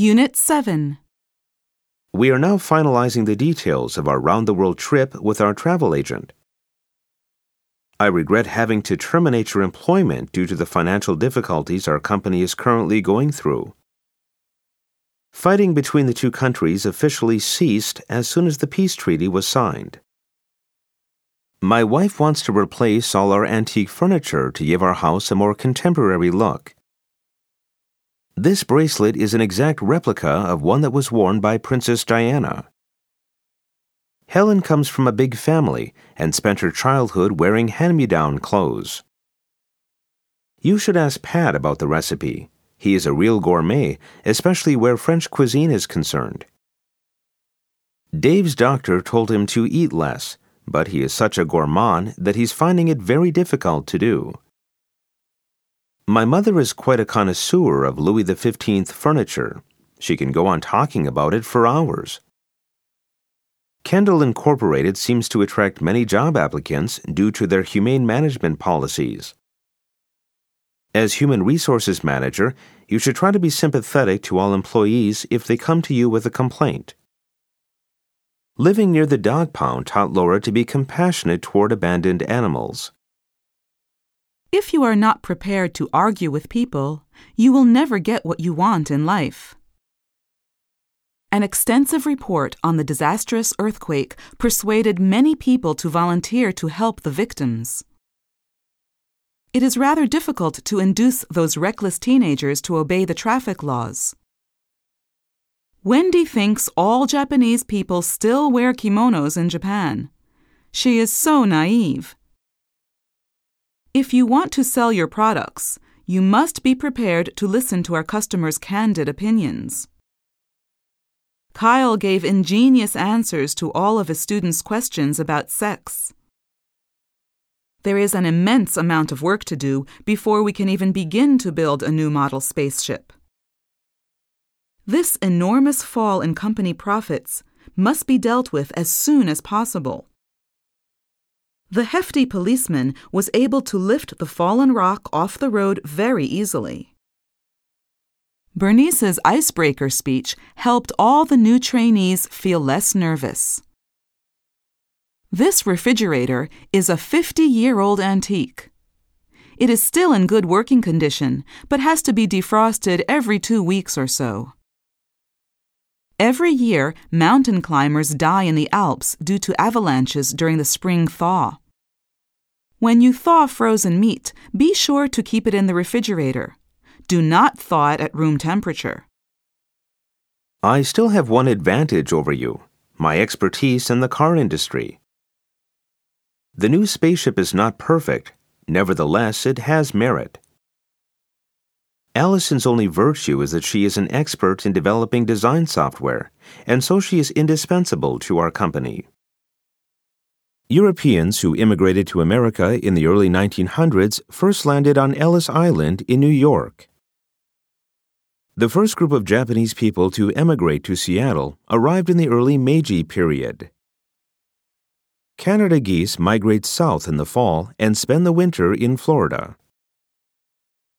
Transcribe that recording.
Unit 7. We are now finalizing the details of our round the world trip with our travel agent. I regret having to terminate your employment due to the financial difficulties our company is currently going through. Fighting between the two countries officially ceased as soon as the peace treaty was signed. My wife wants to replace all our antique furniture to give our house a more contemporary look. This bracelet is an exact replica of one that was worn by Princess Diana. Helen comes from a big family and spent her childhood wearing hand me down clothes. You should ask Pat about the recipe. He is a real gourmet, especially where French cuisine is concerned. Dave's doctor told him to eat less, but he is such a gourmand that he's finding it very difficult to do. My mother is quite a connoisseur of Louis XV furniture. She can go on talking about it for hours. Kendall Incorporated seems to attract many job applicants due to their humane management policies. As Human Resources Manager, you should try to be sympathetic to all employees if they come to you with a complaint. Living near the dog pound taught Laura to be compassionate toward abandoned animals. If you are not prepared to argue with people, you will never get what you want in life. An extensive report on the disastrous earthquake persuaded many people to volunteer to help the victims. It is rather difficult to induce those reckless teenagers to obey the traffic laws. Wendy thinks all Japanese people still wear kimonos in Japan. She is so naive. If you want to sell your products, you must be prepared to listen to our customers' candid opinions. Kyle gave ingenious answers to all of his students' questions about sex. There is an immense amount of work to do before we can even begin to build a new model spaceship. This enormous fall in company profits must be dealt with as soon as possible. The hefty policeman was able to lift the fallen rock off the road very easily. Bernice's icebreaker speech helped all the new trainees feel less nervous. This refrigerator is a 50 year old antique. It is still in good working condition, but has to be defrosted every two weeks or so. Every year, mountain climbers die in the Alps due to avalanches during the spring thaw. When you thaw frozen meat, be sure to keep it in the refrigerator. Do not thaw it at room temperature. I still have one advantage over you my expertise in the car industry. The new spaceship is not perfect, nevertheless, it has merit. Allison's only virtue is that she is an expert in developing design software, and so she is indispensable to our company. Europeans who immigrated to America in the early 1900s first landed on Ellis Island in New York. The first group of Japanese people to emigrate to Seattle arrived in the early Meiji period. Canada geese migrate south in the fall and spend the winter in Florida.